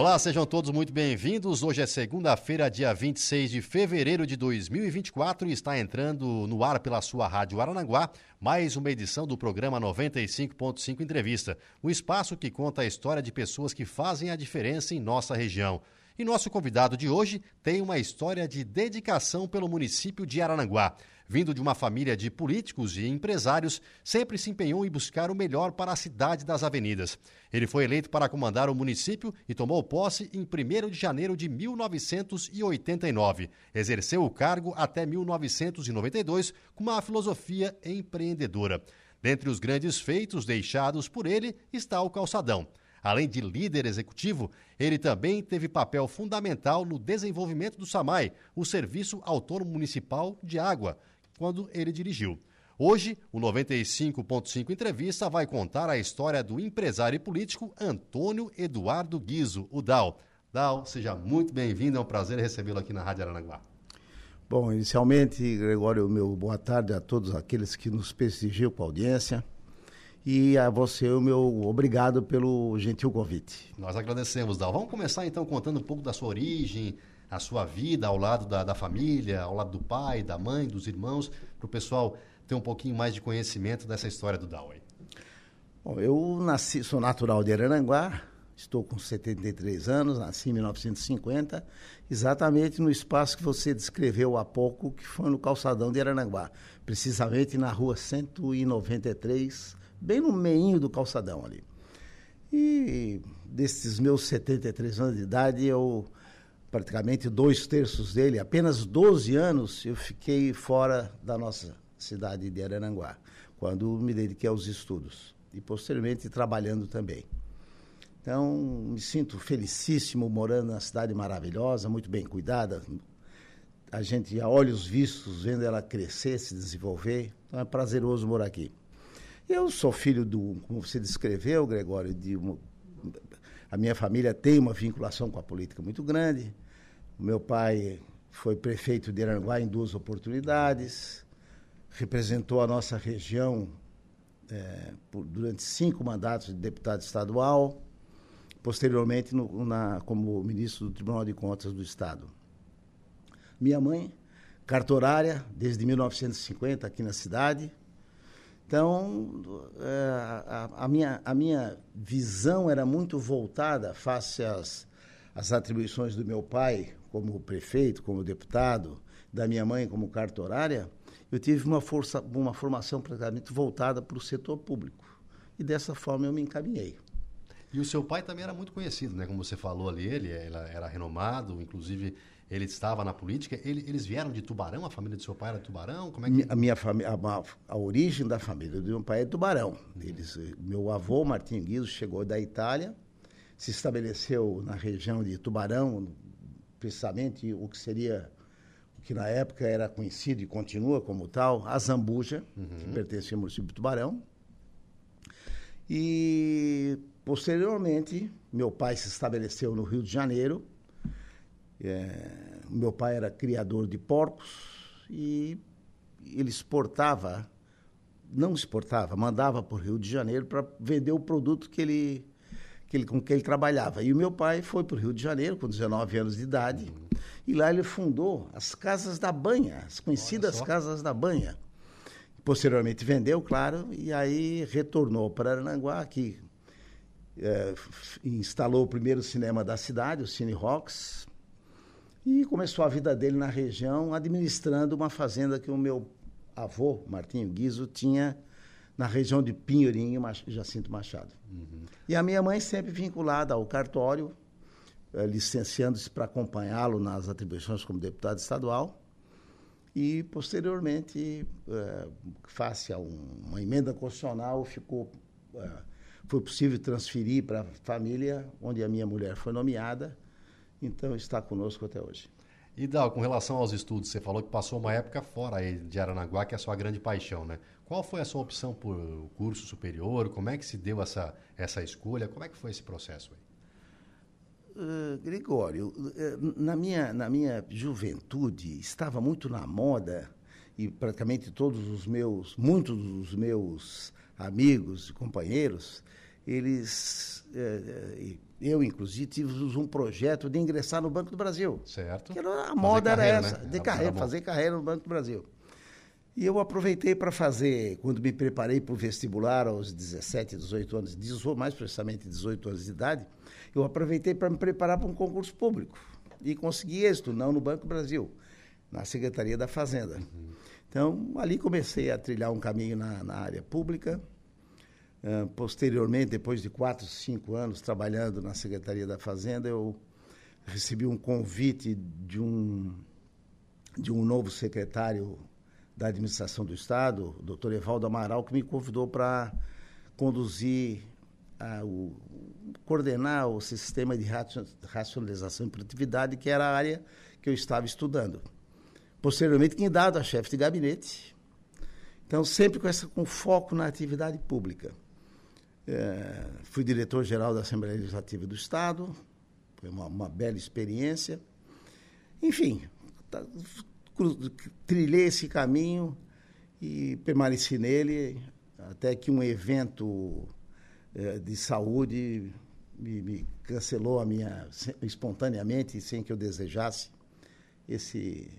Olá, sejam todos muito bem-vindos. Hoje é segunda-feira, dia 26 de fevereiro de 2024 e está entrando no ar pela sua Rádio Aranaguá mais uma edição do programa 95.5 Entrevista, um espaço que conta a história de pessoas que fazem a diferença em nossa região. E nosso convidado de hoje tem uma história de dedicação pelo município de Arananguá. Vindo de uma família de políticos e empresários, sempre se empenhou em buscar o melhor para a cidade das avenidas. Ele foi eleito para comandar o município e tomou posse em 1 de janeiro de 1989. Exerceu o cargo até 1992 com uma filosofia empreendedora. Dentre os grandes feitos deixados por ele está o calçadão. Além de líder executivo, ele também teve papel fundamental no desenvolvimento do SAMAI, o Serviço Autônomo Municipal de Água, quando ele dirigiu. Hoje, o 95.5 Entrevista vai contar a história do empresário e político Antônio Eduardo Guizo, o Dal. Dal, seja muito bem-vindo, é um prazer recebê-lo aqui na Rádio Aranaguá. Bom, inicialmente, Gregório, meu boa tarde a todos aqueles que nos prestigiam com a audiência. E a você, o meu obrigado pelo gentil convite. Nós agradecemos, Dal. Vamos começar então contando um pouco da sua origem, a sua vida ao lado da, da família, ao lado do pai, da mãe, dos irmãos, para o pessoal ter um pouquinho mais de conhecimento dessa história do Dawei. Bom, eu nasci, sou natural de Araranguá, estou com 73 anos, nasci em 1950, exatamente no espaço que você descreveu há pouco, que foi no calçadão de Araranguá, precisamente na rua 193, bem no meio do calçadão ali. E desses meus 73 anos de idade, eu praticamente dois terços dele, apenas 12 anos, eu fiquei fora da nossa cidade de Araranguá, quando me dediquei aos estudos e posteriormente trabalhando também. Então, me sinto felicíssimo morando na cidade maravilhosa, muito bem cuidada. A gente a olhos vistos vendo ela crescer, se desenvolver. Então é prazeroso morar aqui. Eu sou filho do, como você descreveu, Gregório, de uma, a minha família tem uma vinculação com a política muito grande. O meu pai foi prefeito de Aranguá em duas oportunidades, representou a nossa região é, por, durante cinco mandatos de deputado estadual, posteriormente no, na, como ministro do Tribunal de Contas do Estado. Minha mãe, cartorária desde 1950 aqui na cidade, então, é, a, a, minha, a minha visão era muito voltada face às, às atribuições do meu pai como prefeito, como deputado, da minha mãe como cartorária. Eu tive uma, força, uma formação praticamente voltada para o setor público. E dessa forma eu me encaminhei. E o seu pai também era muito conhecido, né? Como você falou ali, ele era renomado, inclusive ele estava na política. Ele, eles vieram de Tubarão, a família do seu pai era Tubarão? Como é que... A minha família, a, a, origem da família do meu pai é Tubarão. Eles, meu avô, Martim Guizo, chegou da Itália, se estabeleceu na região de Tubarão, precisamente o que seria o que na época era conhecido e continua como tal, a Zambuja, uhum. que pertencia ao município de Tubarão. E posteriormente, meu pai se estabeleceu no Rio de Janeiro, é, meu pai era criador de porcos e ele exportava, não exportava, mandava para o Rio de Janeiro para vender o produto que ele, que ele, com que ele trabalhava. E o meu pai foi para o Rio de Janeiro com 19 anos de idade e lá ele fundou as Casas da Banha, as conhecidas Casas da Banha. Posteriormente vendeu, claro, e aí retornou para Arananguá, que é, instalou o primeiro cinema da cidade, o Cine Rocks, e começou a vida dele na região, administrando uma fazenda que o meu avô, Martinho Guizo, tinha na região de Pinheirinho Jacinto Machado. Uhum. E a minha mãe sempre vinculada ao cartório, eh, licenciando-se para acompanhá-lo nas atribuições como deputado estadual. E, posteriormente, eh, face a um, uma emenda constitucional, ficou, eh, foi possível transferir para a família onde a minha mulher foi nomeada, então está conosco até hoje. E Dal, com relação aos estudos, você falou que passou uma época fora aí de Aranaguá, que é a sua grande paixão, né? Qual foi a sua opção por curso superior? Como é que se deu essa, essa escolha? Como é que foi esse processo aí? Uh, Gregório, uh, na minha, na minha juventude estava muito na moda e praticamente todos os meus, muitos dos meus amigos e companheiros, eles uh, eu, inclusive, tive um projeto de ingressar no Banco do Brasil. Certo. Que era, a moda era essa, né? de carreira, fazer carreira no Banco do Brasil. E eu aproveitei para fazer, quando me preparei para o vestibular aos 17, 18 anos, 18, mais precisamente 18 anos de idade, eu aproveitei para me preparar para um concurso público. E consegui êxito, não no Banco do Brasil, na Secretaria da Fazenda. Uhum. Então, ali comecei a trilhar um caminho na, na área pública, Uh, posteriormente, depois de quatro, cinco anos trabalhando na Secretaria da Fazenda, eu recebi um convite de um, de um novo secretário da Administração do Estado, o doutor Evaldo Amaral, que me convidou para conduzir, uh, o, coordenar o sistema de racionalização e produtividade, que era a área que eu estava estudando. Posteriormente, tinha dado a chefe de gabinete. Então, sempre com, essa, com foco na atividade pública. É, fui diretor-geral da Assembleia Legislativa do Estado, foi uma, uma bela experiência. Enfim, tá, trilhei esse caminho e permaneci nele até que um evento é, de saúde me, me, cancelou a minha espontaneamente sem que eu desejasse esse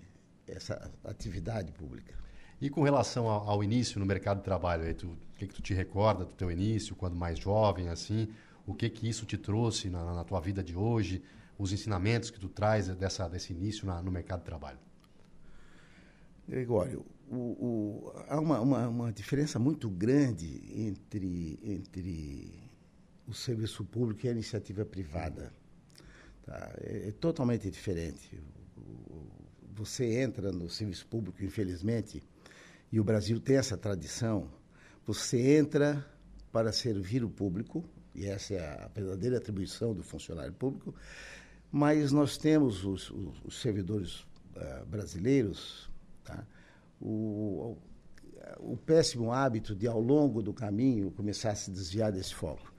essa atividade pública. E com relação ao, ao início no mercado de trabalho, aí, tu, que, que tu te recorda do teu início, quando mais jovem, assim? O que que isso te trouxe na, na tua vida de hoje? Os ensinamentos que tu traz dessa, desse início na, no mercado de trabalho? Gregório, o, o, há uma, uma, uma, diferença muito grande entre, entre o serviço público e a iniciativa privada. Tá? É, é totalmente diferente. Você entra no serviço público, infelizmente, e o Brasil tem essa tradição, você entra para servir o público, e essa é a verdadeira atribuição do funcionário público, mas nós temos os, os, os servidores uh, brasileiros, tá? o, o, o péssimo hábito de, ao longo do caminho, começar a se desviar desse foco.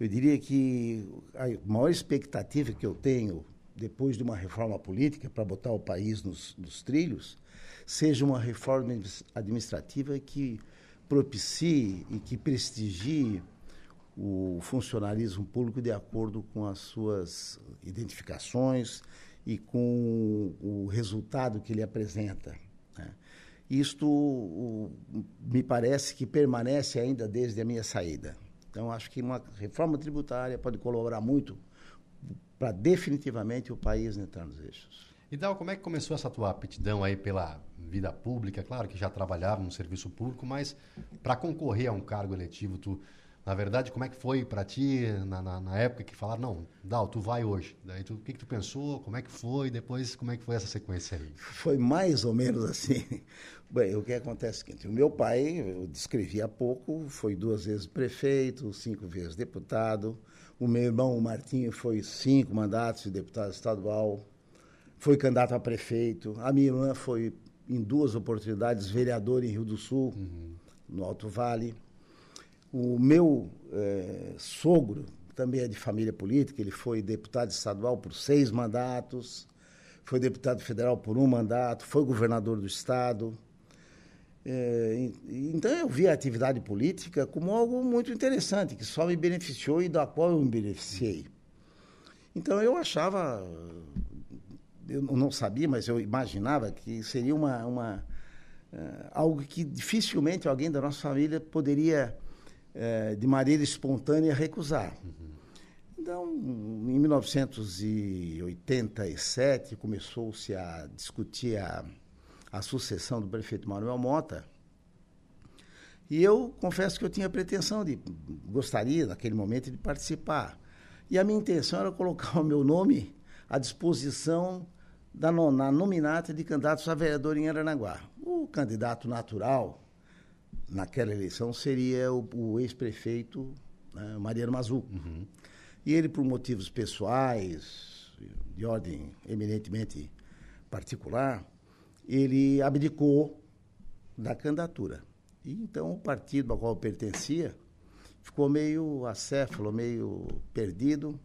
Eu diria que a maior expectativa que eu tenho depois de uma reforma política para botar o país nos, nos trilhos seja uma reforma administrativa que propicie e que prestigie o funcionalismo público de acordo com as suas identificações e com o resultado que ele apresenta. Né? Isto me parece que permanece ainda desde a minha saída. Então, acho que uma reforma tributária pode colaborar muito para definitivamente o país entrar nos eixos. E Dal, como é que começou essa tua aptidão aí pela vida pública? Claro que já trabalhava no serviço público, mas para concorrer a um cargo eletivo, tu, na verdade, como é que foi para ti na, na, na, época que falaram, não, Dal, tu vai hoje? Daí tu, o que, que tu pensou? Como é que foi? Depois, como é que foi essa sequência aí? Foi mais ou menos assim. Bem, o que acontece é o seguinte, o meu pai, eu descrevi há pouco, foi duas vezes prefeito, cinco vezes deputado. O meu irmão, o Martinho, foi cinco mandatos de deputado estadual foi candidato a prefeito. A minha irmã foi, em duas oportunidades, vereador em Rio do Sul, uhum. no Alto Vale. O meu é, sogro também é de família política, ele foi deputado estadual por seis mandatos, foi deputado federal por um mandato, foi governador do estado. É, então eu vi a atividade política como algo muito interessante, que só me beneficiou e da qual eu me beneficiei. Então eu achava eu não sabia, mas eu imaginava que seria uma, uma uh, algo que dificilmente alguém da nossa família poderia, uh, de maneira espontânea, recusar. Uhum. Então, em 1987, começou-se a discutir a, a sucessão do prefeito Manuel Mota. E eu confesso que eu tinha pretensão de, gostaria, naquele momento, de participar. E a minha intenção era colocar o meu nome à disposição da, na nominata de candidatos a vereador em Aranaguá. O candidato natural naquela eleição seria o, o ex-prefeito né, Mariano Mazu. Uhum. E ele, por motivos pessoais, de ordem eminentemente particular, ele abdicou da candidatura. E então o partido ao qual pertencia ficou meio acéfalo, meio perdido.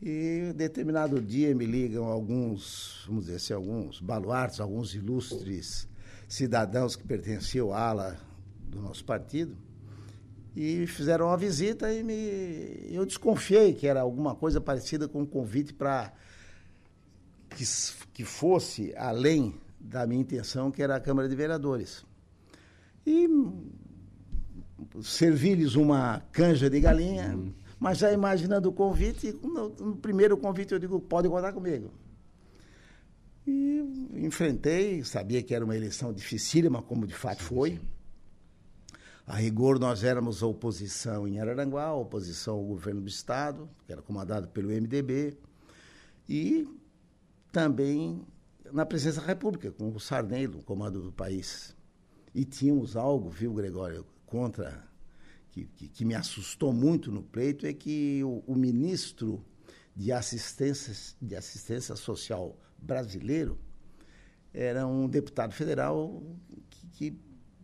E determinado dia me ligam alguns, vamos dizer assim, alguns baluartes, alguns ilustres cidadãos que pertenciam à ala do nosso partido e fizeram uma visita e me, eu desconfiei que era alguma coisa parecida com um convite para que, que fosse além da minha intenção, que era a Câmara de Vereadores. E servi-lhes uma canja de galinha, uhum. Mas já imaginando o convite, no, no, primeiro convite eu digo, pode contar comigo. E enfrentei, sabia que era uma eleição dificílima, como de fato foi. A rigor, nós éramos oposição em Araranguá, oposição ao governo do Estado, que era comandado pelo MDB, e também na presidência da República, com o Sarney no comando do país. E tínhamos algo, viu, Gregório, contra, que, que, que me assustou muito no pleito, é que o, o, ministro de assistência, de assistência social brasileiro era um deputado federal que, que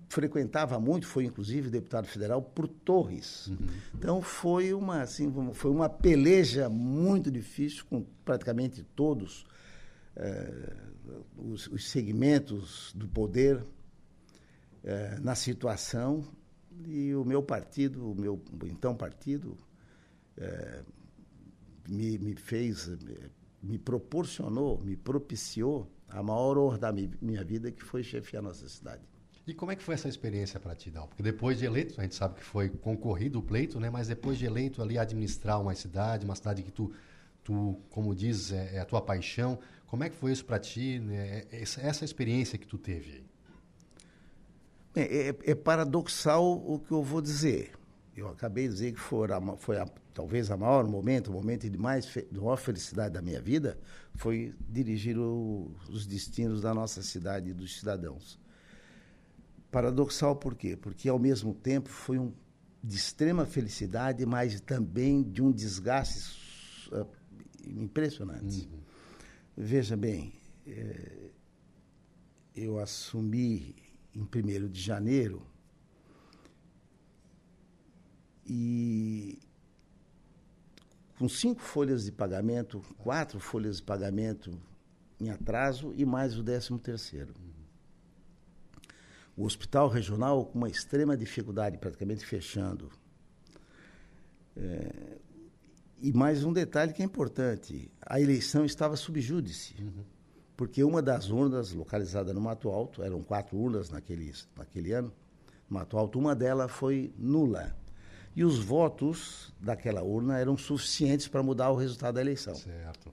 frequentava muito, foi inclusive deputado federal por Torres. Uhum. Então foi uma assim, foi uma peleja muito difícil com praticamente todos eh, os, os, segmentos do poder eh, na situação e o meu partido, o meu então partido, eh, me, me fez, me proporcionou, me propiciou a maior honra da minha vida, que foi chefiar nossa cidade. E como é que foi essa experiência para ti, Dal? Porque depois de eleito, a gente sabe que foi concorrido o pleito, né? Mas depois de eleito ali administrar uma cidade, uma cidade que tu, tu como diz, é, é a tua paixão. Como é que foi isso para ti, né? essa, essa, experiência que tu teve? É, é, é, paradoxal o que eu vou dizer. Eu acabei de dizer que foi, a, foi a, talvez a maior momento, o momento de, mais, de maior felicidade da minha vida, foi dirigir o, os destinos da nossa cidade e dos cidadãos. Paradoxal por quê? Porque ao mesmo tempo foi um de extrema felicidade, mas também de um desgaste uh, impressionante. Uhum. Veja bem, é, eu assumi em 1 de janeiro e com cinco folhas de pagamento, quatro folhas de pagamento em atraso e mais o décimo terceiro o hospital regional com uma extrema dificuldade, praticamente fechando. É, e mais um detalhe que é importante: a eleição estava subjúdice, uhum. Porque uma das urnas localizada no Mato Alto, eram quatro urnas naquele, naquele ano, no Mato Alto, uma delas foi nula. E os votos daquela urna eram suficientes para mudar o resultado da eleição. Certo.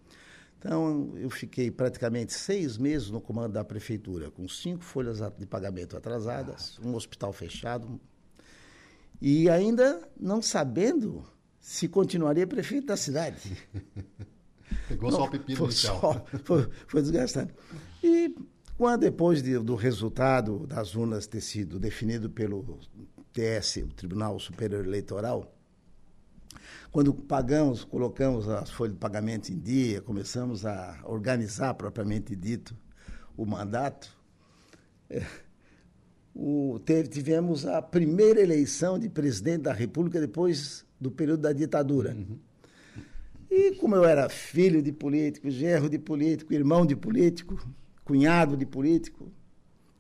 Então, eu fiquei praticamente seis meses no comando da prefeitura, com cinco folhas de pagamento atrasadas, um hospital fechado, e ainda não sabendo se continuaria prefeito da cidade. Pegou não, só o pepino foi, só, foi, foi desgastante. E quando depois de, do resultado das urnas ter sido definido pelo TS, o Tribunal Superior Eleitoral, quando pagamos, colocamos as folhas de pagamento em dia, começamos a organizar propriamente dito o mandato, é, o, teve, tivemos a primeira eleição de presidente da República depois do período da ditadura. Uhum. E como eu era filho de político, genro de político, irmão de político, cunhado de político,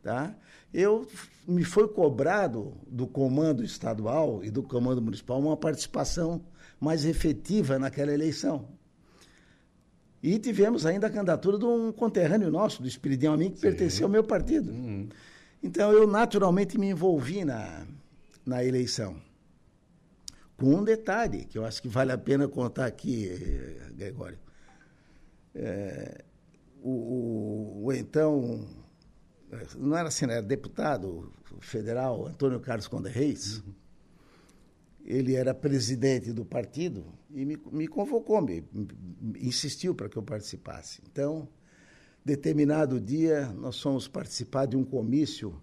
tá? eu me foi cobrado do comando estadual e do comando municipal uma participação mais efetiva naquela eleição. E tivemos ainda a candidatura de um conterrâneo nosso, do Espiridão Amin, que Sim. pertencia ao meu partido. Uhum. Então, eu naturalmente me envolvi na, na eleição. Com um detalhe, que eu acho que vale a pena contar aqui, Gregório. É, o, o, o, então, não era assim, era deputado federal, Antônio Carlos Conde Reis. Uhum ele era presidente do partido e me, me convocou, me, me insistiu para que eu participasse. Então, determinado dia, nós fomos participar de um comício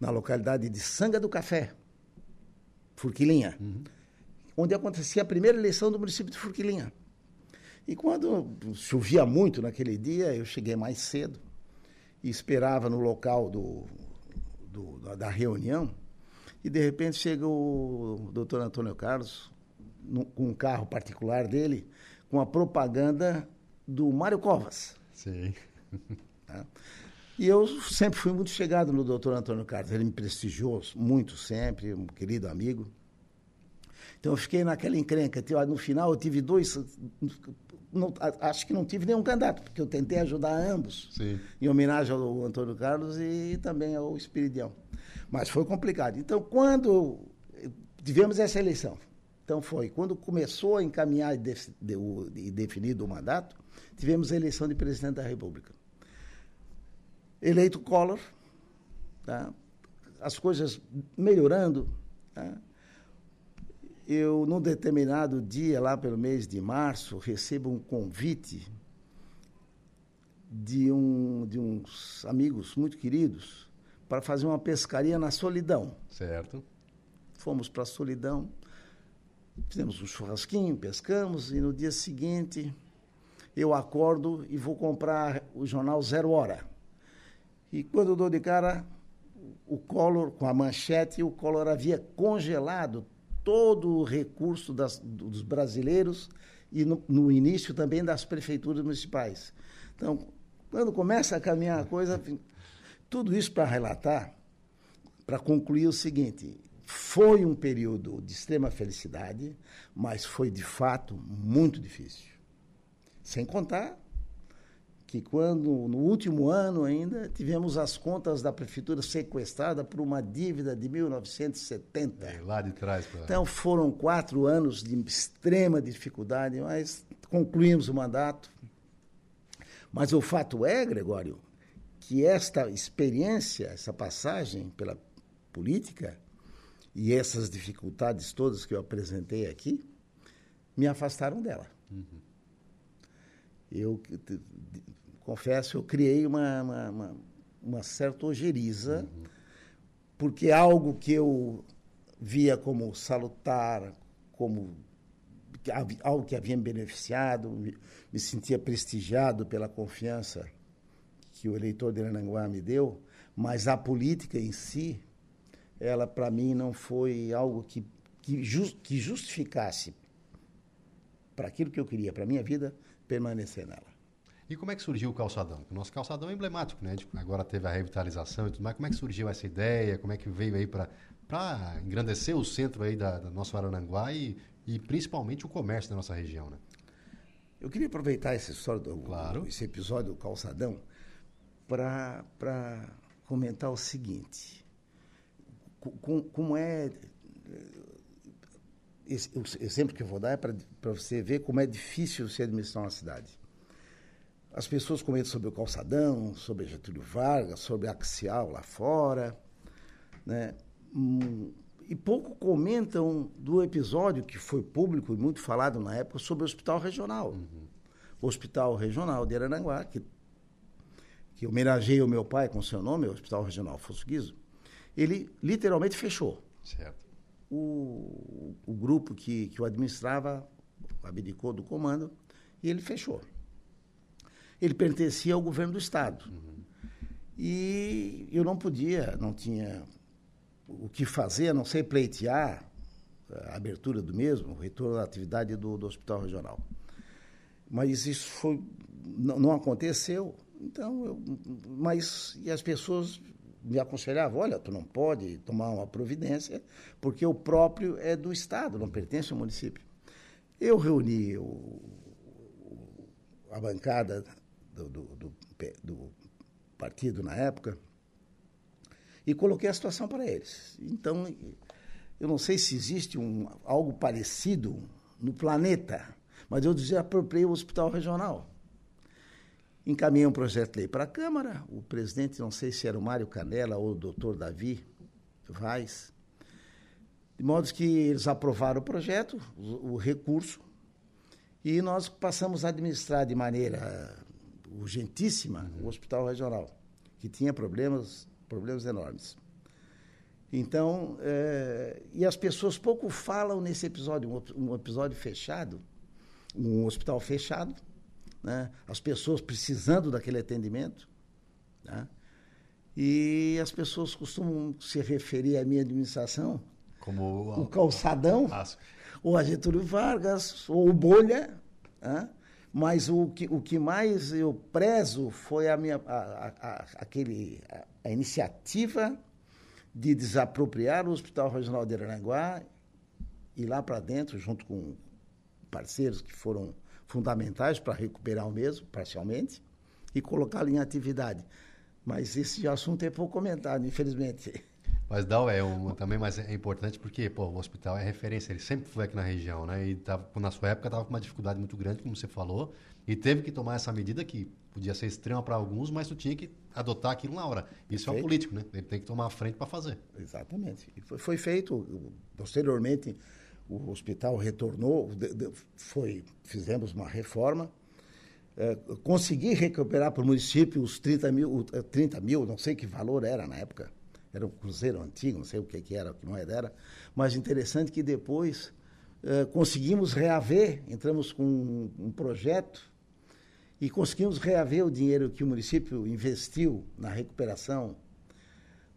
na localidade de Sanga do Café, Furquilinha, uhum. onde acontecia a primeira eleição do município de Furquilinha. E quando chovia muito naquele dia, eu cheguei mais cedo e esperava no local do, do da reunião. E de repente chega o doutor Antônio Carlos no, com um carro particular dele, com a propaganda do Mário Covas. Sim. Tá? E eu sempre fui muito chegado no doutor Antônio Carlos. Ele me prestigiou muito sempre, um querido amigo. Então eu fiquei naquela encrenca. No final eu tive dois. Não, acho que não tive nenhum candidato, porque eu tentei ajudar ambos. Sim. Em homenagem ao Antônio Carlos e também ao Espiridião. Mas foi complicado. Então, quando tivemos essa eleição, então foi, quando começou a encaminhar e, de, de, de, definido o mandato, tivemos a eleição de presidente da República. Eleito Collor, tá? as coisas melhorando. Tá? Eu, num determinado dia, lá pelo mês de março, recebo um convite de, um, de uns amigos muito queridos para fazer uma pescaria na Solidão. Certo. Fomos para a Solidão, fizemos um churrasquinho, pescamos e no dia seguinte eu acordo e vou comprar o jornal Zero Hora. E quando eu dou de cara, o Collor, com a manchete, o Collor havia congelado todo o recurso das, dos brasileiros e no, no, início também das prefeituras municipais. Então, quando começa a caminhar a coisa, tudo isso para relatar, para concluir o seguinte: foi um período de extrema felicidade, mas foi de fato muito difícil. Sem contar que quando no último ano ainda tivemos as contas da prefeitura sequestradas por uma dívida de 1970. É, lá de trás. Pra... Então foram quatro anos de extrema dificuldade, mas concluímos o mandato. Mas o fato é, Gregório, que esta experiência, essa passagem pela política e essas dificuldades todas que eu apresentei aqui, me afastaram dela. Uhum. Eu confesso, eu criei uma, uma, uma, uma certa ojeriza, uhum. porque algo que eu via como salutar, como algo que havia me beneficiado, me, me sentia prestigiado pela confiança que o eleitor de Arananguá me deu, mas a política em si, ela para mim não foi algo que, que, just, que justificasse para aquilo que eu queria, para a minha vida, permanecer nela. E como é que surgiu o calçadão? O nosso calçadão é emblemático, né? Agora teve a revitalização e tudo mais. Como é que surgiu essa ideia? Como é que veio aí para engrandecer o centro aí da, da nossa Arananguá e, e principalmente o comércio da nossa região, né? Eu queria aproveitar essa história do, claro. esse episódio do calçadão para comentar o seguinte: com, como é. Esse, o exemplo que eu vou dar é para você ver como é difícil se administrar uma cidade. As pessoas comentam sobre o calçadão, sobre Getúlio Vargas, sobre a Axial lá fora, né? Hum, e pouco comentam do episódio que foi público e muito falado na época sobre o Hospital Regional. Uhum. O Hospital Regional de Arananguá, que que homenageia o meu pai com seu nome, o Hospital Regional Afonso Guizo, ele literalmente fechou. Certo. O, o grupo que, que o administrava abdicou do comando e ele fechou. Ele pertencia ao governo do Estado. Uhum. E eu não podia, não tinha o que fazer, a não ser pleitear a abertura do mesmo, o retorno da atividade do, do Hospital Regional. Mas isso foi, não, não aconteceu. Então, eu, mas e as pessoas me aconselhavam, olha, tu não pode tomar uma providência, porque o próprio é do Estado, não pertence ao município. Eu reuni o, a bancada do, do, do, do partido na época e coloquei a situação para eles. Então, eu não sei se existe um, algo parecido no planeta, mas eu desapropriei o hospital regional. Encaminhei um projeto de lei para a Câmara, o presidente, não sei se era o Mário Canela ou o doutor Davi Vaz, de modo que eles aprovaram o projeto, o, o recurso, e nós passamos a administrar de maneira urgentíssima o hospital regional, que tinha problemas, problemas enormes. Então, é, e as pessoas pouco falam nesse episódio, um, um episódio fechado, um hospital fechado, né? as pessoas precisando daquele atendimento. Né? E as pessoas costumam se referir à minha administração como o calçadão, ou a Getúlio Vargas, ou o Bolha. Né? Mas o que, o que mais eu prezo foi a minha a, a, aquele, a, a iniciativa de desapropriar o Hospital Regional de Aranaguá e lá para dentro, junto com parceiros que foram fundamentais para recuperar o mesmo, parcialmente, e colocá-lo em atividade. Mas esse assunto é pouco comentado, infelizmente. Mas Dal é um, também mas é importante porque pô, o hospital é referência, ele sempre foi aqui na região, né? E tava, na sua época estava com uma dificuldade muito grande, como você falou, e teve que tomar essa medida que podia ser extrema para alguns, mas tu tinha que adotar aquilo na hora. Isso Perfeito. é um político, né? Ele tem que tomar a frente para fazer. Exatamente. E foi, foi, feito posteriormente o hospital retornou, foi fizemos uma reforma, é, consegui recuperar para o município os 30 mil, 30 mil, não sei que valor era na época era um cruzeiro antigo, não sei o que, que era, que moeda era, mas interessante que depois uh, conseguimos reaver, entramos com um, um, projeto e conseguimos reaver o dinheiro que o município investiu na recuperação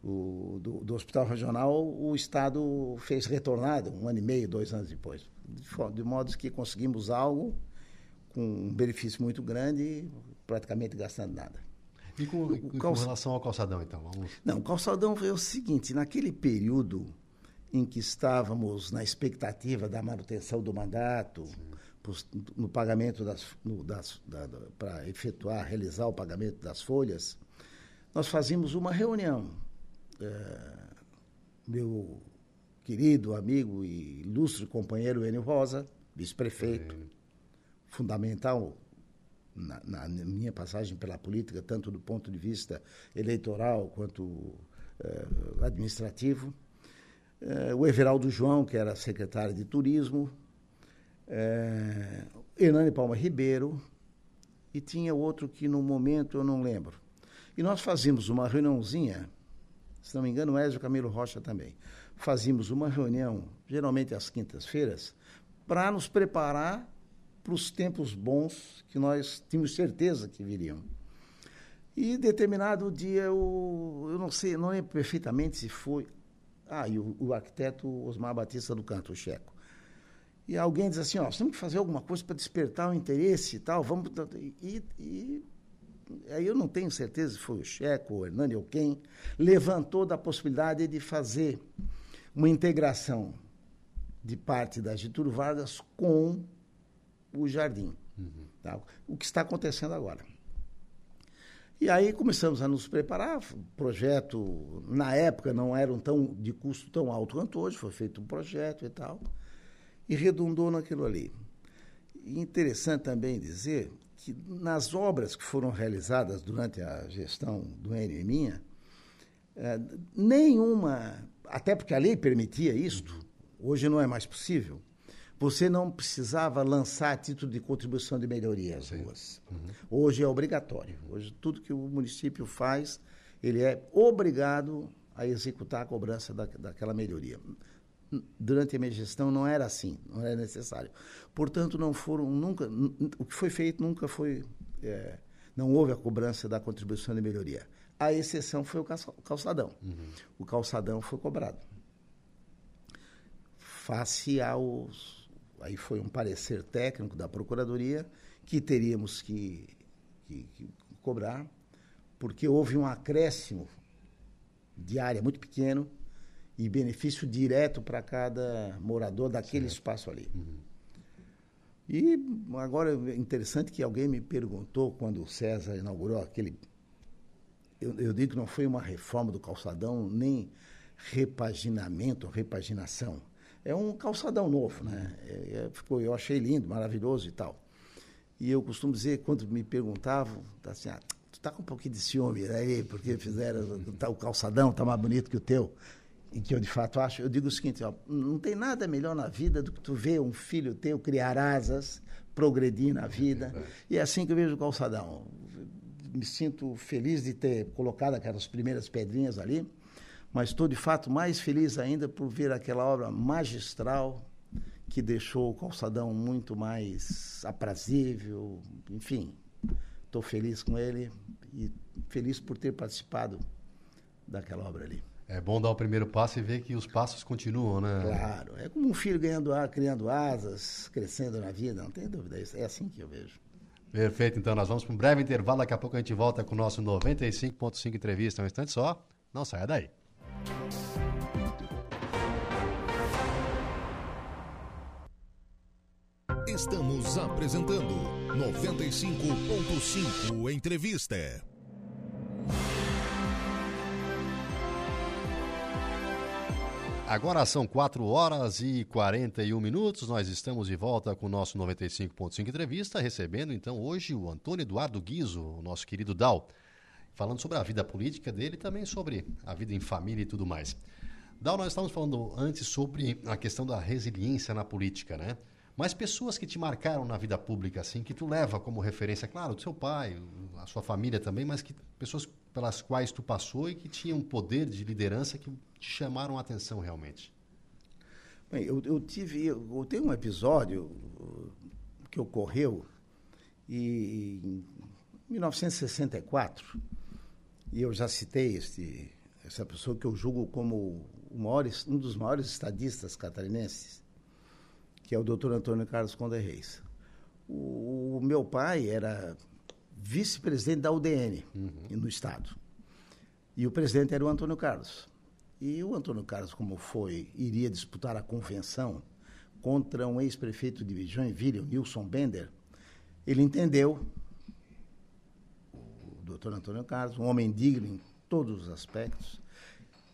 o, do, do, hospital regional, o Estado fez retornado um ano e meio, dois anos depois. De, de modo que conseguimos algo com um benefício muito grande, praticamente gastando nada. E com, o, com relação ao calçadão, então? Vamos... Não, o calçadão foi o seguinte: naquele período em que estávamos na expectativa da manutenção do mandato, no pagamento das, das da, da, para efetuar, realizar o pagamento das folhas, nós fazíamos uma reunião. É, meu querido amigo e ilustre companheiro Enio Rosa, vice-prefeito, fundamental na, na, minha passagem pela política, tanto do ponto de vista eleitoral quanto uh, administrativo. Uh, o Everaldo João, que era secretário de Turismo, uh, Hernani Palma Ribeiro, e tinha outro que no momento eu não lembro. E nós fazíamos uma reuniãozinha, se não me engano, o Ezio Camilo Rocha também. Fazíamos uma reunião, geralmente às quintas-feiras, para nos preparar para os tempos bons que nós tínhamos certeza que viriam. E determinado dia, eu, eu não sei, não lembro perfeitamente se foi. Ah, e o, o arquiteto Osmar Batista do Canto, o checo. E alguém diz assim: ó, temos que fazer alguma coisa para despertar o interesse e tal, vamos. E, e aí eu não tenho certeza se foi o checo, o Hernani ou quem, levantou da possibilidade de fazer uma integração de parte da Getúlio Vargas com o jardim. Uhum. Tá? O que está acontecendo agora. E aí começamos a nos preparar. Projeto, na época, não era tão, de custo tão alto quanto hoje, foi feito um projeto e tal, e redundou naquilo ali. E interessante também dizer que nas obras que foram realizadas durante a gestão do Enio e minha, é, nenhuma, até porque a lei permitia isto, hoje não é mais possível, você não precisava lançar título de contribuição de melhoria às ruas. Uhum. Hoje é obrigatório. Hoje tudo que o município faz, ele é obrigado a executar a cobrança da, daquela melhoria. Durante a minha gestão não era assim, não era necessário. Portanto, não foram nunca, o que foi feito nunca foi, é, não houve a cobrança da contribuição de melhoria. A exceção foi o calçadão. Uhum. O calçadão foi cobrado face aos aí foi um parecer técnico da Procuradoria que teríamos que, que, que cobrar, porque houve um acréscimo de área muito pequeno e benefício direto para cada morador daquele certo. espaço ali. Uhum. E agora é interessante que alguém me perguntou quando o César inaugurou aquele. Eu, eu digo que não foi uma reforma do calçadão, nem repaginamento, repaginação é um calçadão novo, né? É, é, ficou, eu achei lindo, maravilhoso e tal. E eu costumo dizer, quando me perguntavam, tá assim, ah, tu tá com um pouquinho de ciúme aí, porque fizeram tá, o calçadão, tá mais bonito que o teu. E que eu de fato acho, eu digo o seguinte, ó, não tem nada melhor na vida do que tu ver um filho teu criar asas, progredir na vida. E é assim que eu vejo o calçadão. Me sinto feliz de ter colocado aquelas primeiras pedrinhas ali mas estou de fato mais feliz ainda por ver aquela obra magistral que deixou o calçadão muito mais aprazível, enfim. Estou feliz com ele e feliz por ter participado daquela obra ali. É bom dar o primeiro passo e ver que os passos continuam, né? Claro, é como um filho ganhando ar, criando asas, crescendo na vida, não tem dúvida, é assim que eu vejo. Perfeito, então nós vamos para um breve intervalo, daqui a pouco a gente volta com o nosso 95.5 entrevista, um instante só, não saia daí. Estamos apresentando 95.5 Entrevista. Agora são 4 horas e 41 minutos. Nós estamos de volta com o nosso 95.5 entrevista, recebendo então hoje o Antônio Eduardo Guizo, o nosso querido Dal, falando sobre a vida política dele e também sobre a vida em família e tudo mais. Dal, nós estávamos falando antes sobre a questão da resiliência na política, né? Mas pessoas que te marcaram na vida pública, assim, que tu leva como referência, claro, do seu pai, a sua família também, mas que pessoas pelas quais tu passou e que tinham poder de liderança que te chamaram a atenção realmente. Bem, eu, eu tive, eu tenho um episódio que ocorreu em 1964 e eu já citei este, essa pessoa que eu julgo como maior, um dos maiores estadistas catarinenses que é o doutor Antônio Carlos Conde Reis. O, o meu pai era vice-presidente da UDN uhum. no Estado. E o presidente era o Antônio Carlos. E o Antônio Carlos, como foi, iria disputar a convenção contra um ex-prefeito de Joinville, o Nilson Bender, ele entendeu, doutor Antônio Carlos, um homem digno em todos os aspectos,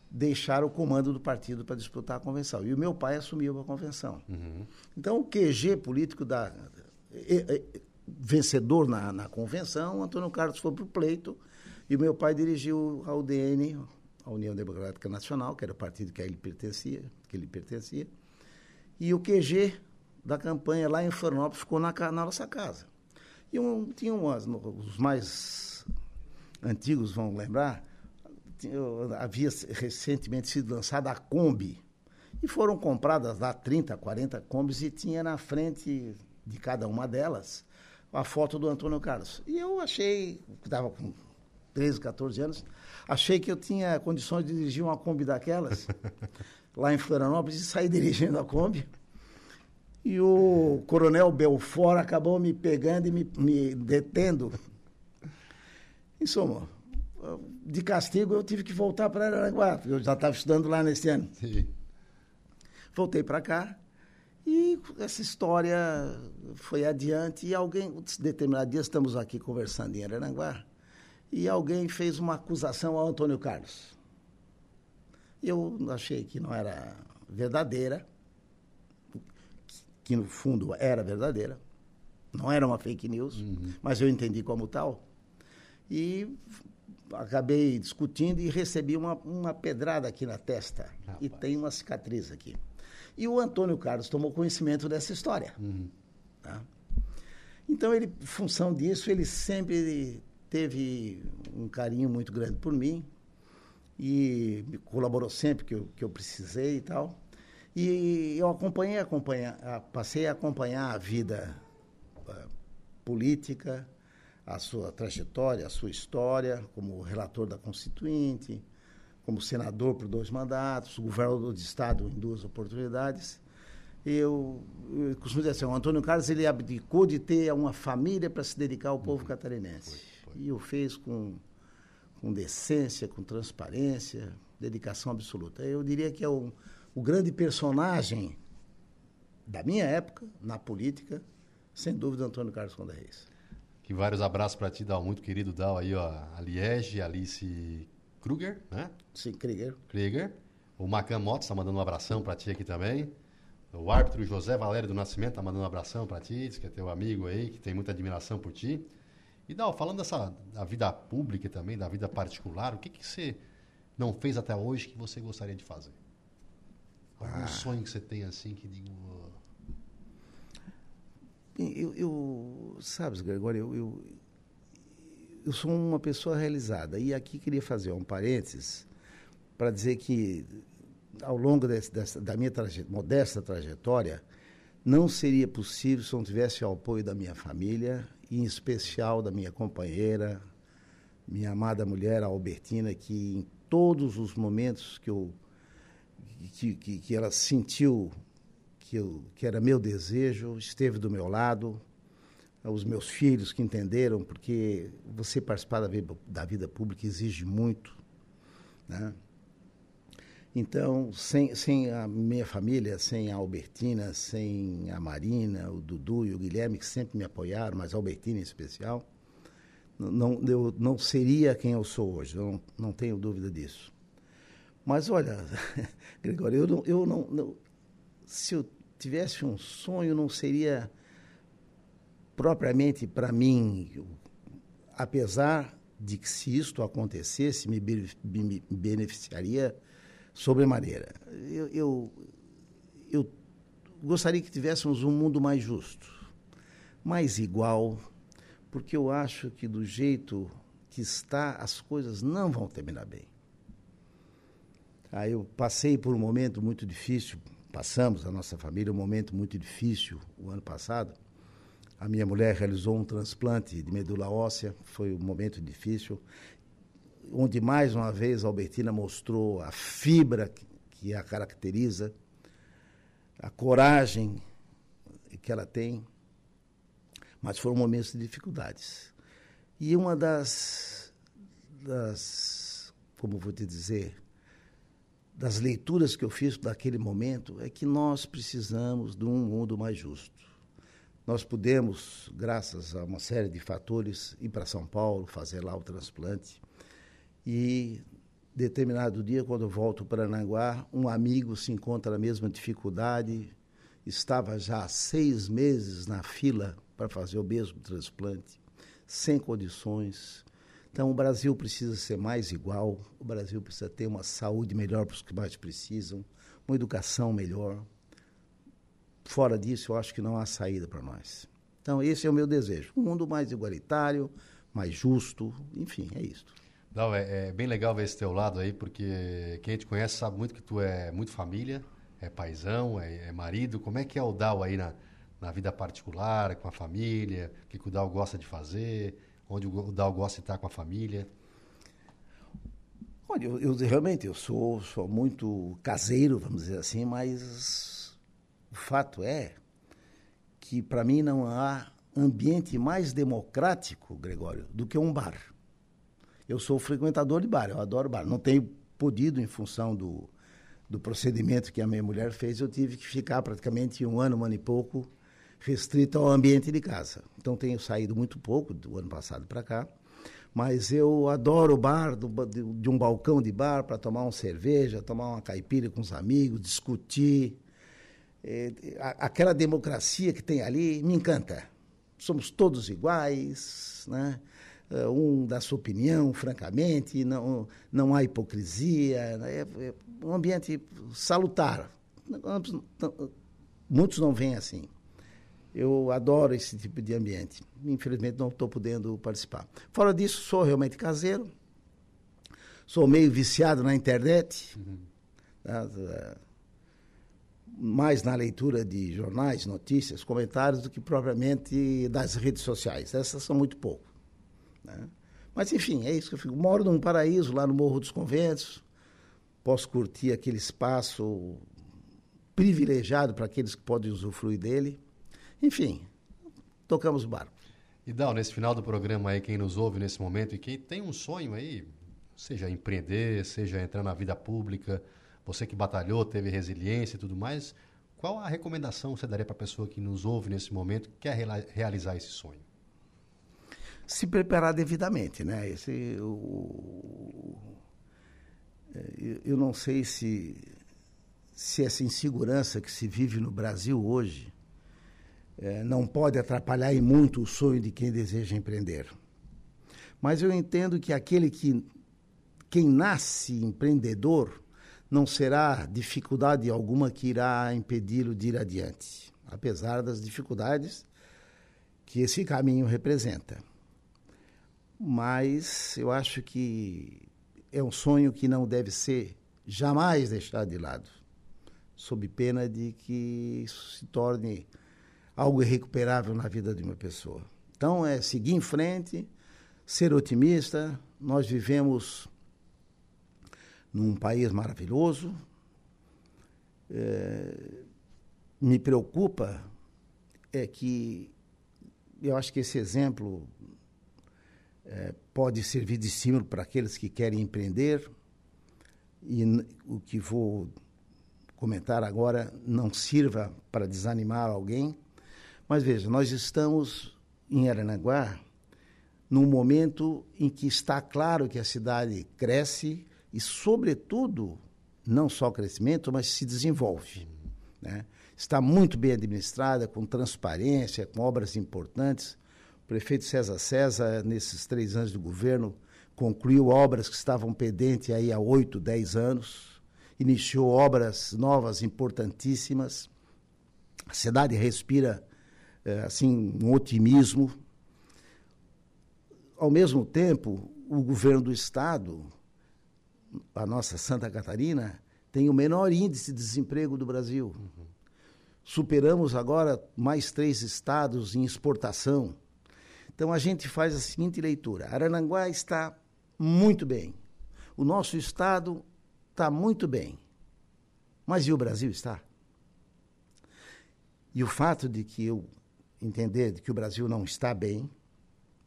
deixar o comando do partido para disputar a convenção. E o meu pai assumiu a convenção. Uhum. Então, o QG político da, vencedor na, na convenção, Antônio Carlos foi para o pleito e o meu pai dirigiu a UDN, a União Democrática Nacional, que era o partido que ele pertencia, que ele pertencia. E o QG da campanha lá em Florianópolis ficou na, na nossa casa. E um, tinha umas, os mais antigos vão lembrar, havia recentemente sido lançada a Kombi. E foram compradas lá 30, 40 Kombis e tinha na frente de cada uma delas a foto do Antônio Carlos. E eu achei, estava com 13, 14 anos, achei que eu tinha condições de dirigir uma Kombi daquelas, lá em Florianópolis, e sair dirigindo a Kombi. E o coronel Belfort acabou me pegando e me, me detendo. Em suma, de castigo, eu tive que voltar para Araranguá, porque eu já estava estudando lá nesse ano. Sim. Voltei para cá e essa história foi adiante e alguém, determinado dia, estamos aqui conversando em Araranguá, e alguém fez uma acusação ao Antônio Carlos. Eu achei que não era verdadeira, que no fundo era verdadeira, não era uma fake news, uhum. mas eu entendi como tal. E acabei discutindo e recebi uma, uma pedrada aqui na testa. Rapaz. E tem uma cicatriz aqui. E o Antônio Carlos tomou conhecimento dessa história. Uhum. Tá? Então, ele, função disso, ele sempre teve um carinho muito grande por mim e colaborou sempre que eu, que eu precisei e tal. E eu acompanhei, acompanhei passei a acompanhar a vida uh, política, a sua trajetória, a sua história como relator da Constituinte, como senador por dois mandatos, governador de Estado em duas oportunidades. Eu, eu costumo dizer assim, o Antônio Carlos ele abdicou de ter uma família para se dedicar ao povo catarinense. Foi, foi. E o fez com, com decência, com transparência, dedicação absoluta. Eu diria que é o, o grande personagem da minha época na política, sem dúvida, Antônio Carlos Conde Reis. Que vários abraços para ti, Dal, muito querido Dal aí, ó, a Liege, Alice Kruger, né? Sim, Krieger. Krieger. O Macan Motos está mandando um abração para ti aqui também. O árbitro José Valério do Nascimento está mandando um abração para ti, diz que é teu amigo aí, que tem muita admiração por ti. E Dal, falando dessa da vida pública também, da vida particular, o que, que você não fez até hoje que você gostaria de fazer? Algum ah. sonho que você tem assim que digo, eu, eu sabes, Gregório, eu, eu, eu, sou uma pessoa realizada. E aqui queria fazer um parênteses para dizer que, ao longo desse, dessa, da minha traje, modesta trajetória, não seria possível se não tivesse o apoio da minha família, e em especial da minha companheira, minha amada mulher, a Albertina, que em todos os momentos que eu que, que, que ela sentiu que, eu, que era meu desejo, esteve do meu lado, os meus filhos que entenderam, porque você participar da vida, da vida pública exige muito. Né? Então, sem, sem a minha família, sem a Albertina, sem a Marina, o Dudu e o Guilherme, que sempre me apoiaram, mas a Albertina em especial, não, eu não seria quem eu sou hoje, eu não, não tenho dúvida disso. Mas olha, Gregório, eu não, eu não, não, se eu tivesse um sonho, não seria propriamente para mim, apesar de que se isto acontecesse, me, me beneficiaria sobremaneira. Eu, eu, eu gostaria que tivéssemos um mundo mais justo, mais igual, porque eu acho que do jeito que está, as coisas não vão terminar bem. Aí eu passei por um momento muito difícil, passamos, a nossa família, um momento muito difícil o ano passado. A minha mulher realizou um transplante de medula óssea, foi um momento difícil, onde mais uma vez a Albertina mostrou a fibra que a caracteriza, a coragem que ela tem mas foram momentos de dificuldades. E uma das, das como vou te dizer, das leituras que eu fiz daquele momento é que nós precisamos de um mundo mais justo. Nós podemos, graças a uma série de fatores, ir para São Paulo, fazer lá o transplante. E determinado dia, quando eu volto para Ananguá, um amigo se encontra na mesma dificuldade, estava já há seis meses na fila para fazer o mesmo transplante, sem condições. Então, o Brasil precisa ser mais igual, o Brasil precisa ter uma saúde melhor para os que mais precisam, uma educação melhor. Fora disso, eu acho que não há saída para nós. Então, esse é o meu desejo. Um mundo mais igualitário, mais justo, enfim, é isso. Não, é, é, bem legal ver esse teu lado aí, porque quem te conhece sabe muito que tu é muito família, é paizão, é, é marido. Como é que é o Dal aí na, na vida particular, com a família, o que o Dal gosta de fazer, onde o Dal gosta de estar com a família? Olha, eu, eu, realmente eu sou, sou muito caseiro, vamos dizer assim, mas o fato é que para mim não há ambiente mais democrático, Gregório, do que um bar. Eu sou frequentador de bar, eu adoro bar. Não tenho podido, em função do, do procedimento que a minha mulher fez, eu tive que ficar praticamente um ano, um ano e pouco restrito ao ambiente de casa. Então tenho saído muito pouco do ano passado para cá, mas eu adoro o bar, do, de um balcão de bar para tomar uma cerveja, tomar uma caipira com os amigos, discutir. É, aquela democracia que tem ali me encanta. Somos todos iguais, né? É, um dá sua opinião, francamente, não, não há hipocrisia, né? é, é um ambiente salutar. Muitos não veem assim. Eu adoro esse tipo de ambiente. Infelizmente não estou podendo participar. Fora disso, sou realmente caseiro. Sou meio viciado na internet. Uhum. Mais na leitura de jornais, notícias, comentários, do que propriamente das redes sociais. Essas são muito pouco. Né? Mas, enfim, é isso que eu fico. Moro num paraíso, lá no Morro dos Conventos. Posso curtir aquele espaço privilegiado para aqueles que podem usufruir dele. Enfim, tocamos o barco. E Dal, nesse final do programa aí, quem nos ouve nesse momento e quem tem um sonho aí, seja empreender, seja entrar na vida pública, você que batalhou, teve resiliência e tudo mais, qual a recomendação você daria para a pessoa que nos ouve nesse momento que quer realizar esse sonho? Se preparar devidamente, né? Esse, o, é, eu não sei se, se essa insegurança que se vive no Brasil hoje é, não pode atrapalhar em muito o sonho de quem deseja empreender. Mas eu entendo que aquele que quem nasce empreendedor não será dificuldade alguma que irá impedi-lo de ir adiante, apesar das dificuldades que esse caminho representa. Mas eu acho que é um sonho que não deve ser jamais deixado de lado. sob pena de que isso se torne algo irrecuperável na vida de uma pessoa. Então, é seguir em frente, ser otimista. Nós vivemos num país maravilhoso. É, me preocupa é que eu acho que esse exemplo é, pode servir de estímulo para aqueles que querem empreender. E o que vou comentar agora não sirva para desanimar alguém. Mas veja, nós estamos em Aranaguá num momento em que está claro que a cidade cresce e, sobretudo, não só crescimento, mas se desenvolve. Né? Está muito bem administrada, com transparência, com obras importantes. O prefeito César César, nesses três anos de governo, concluiu obras que estavam pendentes aí há oito, dez anos, iniciou obras novas importantíssimas. A cidade respira é, assim um otimismo. Ao mesmo tempo, o governo do estado, a nossa Santa Catarina, tem o menor índice de desemprego do Brasil. Uhum. Superamos agora mais três estados em exportação. Então a gente faz a seguinte leitura: Arananguá está muito bem. O nosso estado está muito bem. Mas e o Brasil está? E o fato de que eu entender de que o Brasil não está bem,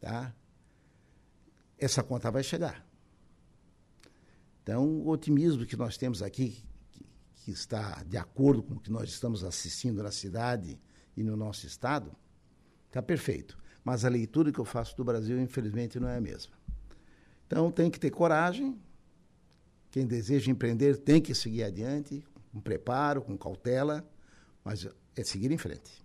tá? essa conta vai chegar. Então, o otimismo que nós temos aqui, que, que está de acordo com o que nós estamos assistindo na cidade e no nosso estado, está perfeito. Mas a leitura que eu faço do Brasil, infelizmente, não é a mesma. Então, tem que ter coragem. Quem deseja empreender tem que seguir adiante, com preparo, com cautela, mas é seguir em frente.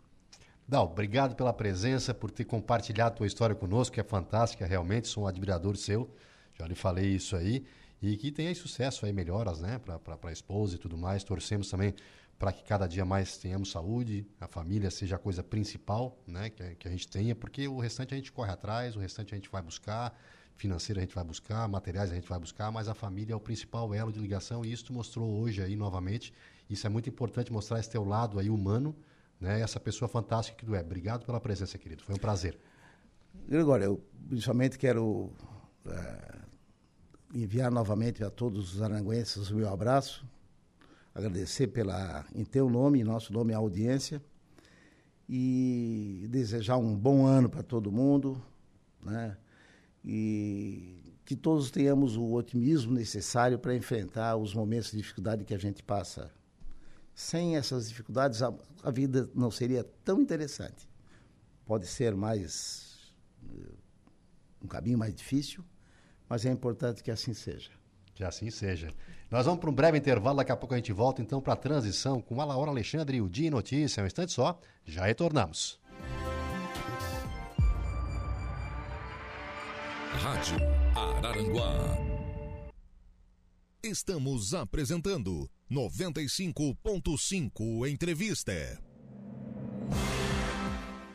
Dal, obrigado pela presença, por ter compartilhado a tua história conosco, que é fantástica, realmente, sou um admirador seu, já lhe falei isso aí, e que tenha sucesso aí, melhoras, né, para a esposa e tudo mais, torcemos também para que cada dia mais tenhamos saúde, a família seja a coisa principal, né, que, que a gente tenha, porque o restante a gente corre atrás, o restante a gente vai buscar, financeiro a gente vai buscar, materiais a gente vai buscar, mas a família é o principal elo de ligação e isso tu mostrou hoje aí novamente, isso é muito importante mostrar esse teu lado aí humano, né, essa pessoa fantástica que tu é. Obrigado pela presença, querido. Foi um prazer. Gregório, eu principalmente quero uh, enviar novamente a todos os aranguenses o meu abraço, agradecer pela, em teu nome, em nosso nome, a audiência, e desejar um bom ano para todo mundo, né? E que todos tenhamos o otimismo necessário para enfrentar os momentos de dificuldade que a gente passa sem essas dificuldades, a, a, vida não seria tão interessante. Pode ser mais. um caminho mais difícil, mas é importante que assim seja. Que assim seja. Nós vamos para um breve intervalo, daqui a pouco a gente volta então para a transição com a Laura Alexandre e o Dia Notícia. Um instante só, já retornamos. Rádio Araranguá. Estamos apresentando 95.5 Entrevista.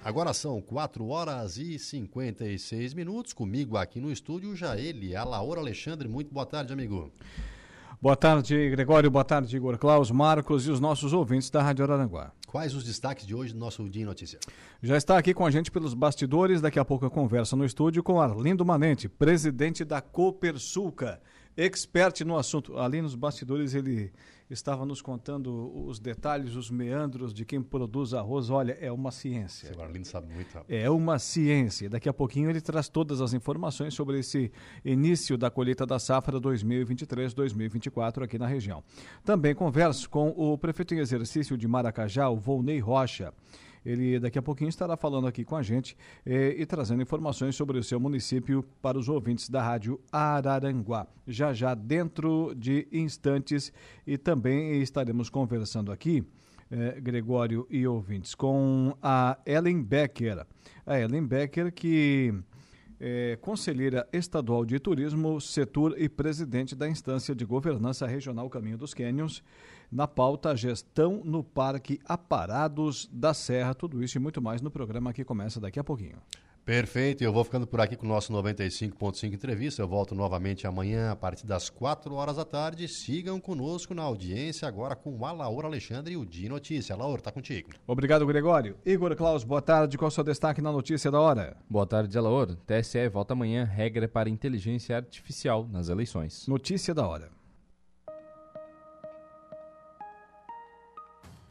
Agora são 4 horas e 56 minutos. Comigo aqui no estúdio já ele, a Laura Alexandre. Muito boa tarde, amigo. Boa tarde, Gregório. Boa tarde, Igor Klaus, Marcos e os nossos ouvintes da Rádio Araranguá. Quais os destaques de hoje do nosso Dia em Notícia? Já está aqui com a gente pelos bastidores. Daqui a pouco eu converso no estúdio com Arlindo Manente, presidente da Copersulca expert no assunto. Ali nos bastidores ele estava nos contando os detalhes, os meandros de quem produz arroz. Olha, é uma ciência. O Arlindo sabe muito. É uma ciência. Daqui a pouquinho ele traz todas as informações sobre esse início da colheita da safra 2023-2024 aqui na região. Também converso com o prefeito em exercício de Maracajá, o Volney Rocha. Ele daqui a pouquinho estará falando aqui com a gente eh, e trazendo informações sobre o seu município para os ouvintes da Rádio Araranguá. Já já dentro de instantes e também estaremos conversando aqui. Eh, Gregório e ouvintes, com a Ellen Becker. A Ellen Becker, que é conselheira estadual de turismo, setor e presidente da instância de governança regional Caminho dos Quênions, na pauta Gestão no Parque Aparados da Serra. Tudo isso e muito mais no programa que começa daqui a pouquinho. Perfeito, eu vou ficando por aqui com o nosso 95.5 entrevista. Eu volto novamente amanhã a partir das 4 horas da tarde. Sigam conosco na audiência agora com o Alaor Alexandre e o Di Notícia. Alaor, tá contigo. Obrigado, Gregório. Igor Klaus, boa tarde. Qual o seu destaque na notícia da hora? Boa tarde, Alaor. TSE volta amanhã. Regra para inteligência artificial nas eleições. Notícia da hora.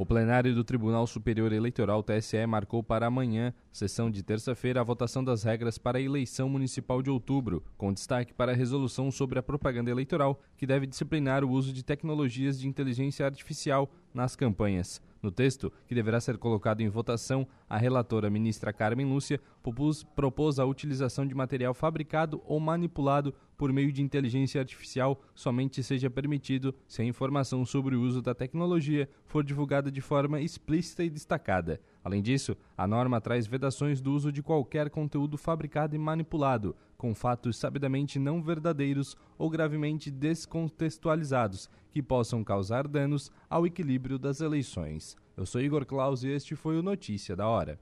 O plenário do Tribunal Superior Eleitoral TSE marcou para amanhã, sessão de terça-feira, a votação das regras para a eleição municipal de outubro, com destaque para a resolução sobre a propaganda eleitoral, que deve disciplinar o uso de tecnologias de inteligência artificial nas campanhas. No texto, que deverá ser colocado em votação, a relatora ministra Carmen Lúcia propôs, propôs a utilização de material fabricado ou manipulado por meio de inteligência artificial somente seja permitido se a informação sobre o uso da tecnologia for divulgada de forma explícita e destacada. Além disso, a norma traz vedações do uso de qualquer conteúdo fabricado e manipulado, com fatos sabidamente não verdadeiros ou gravemente descontextualizados, que possam causar danos ao equilíbrio das eleições. Eu sou Igor Claus e este foi o Notícia da Hora.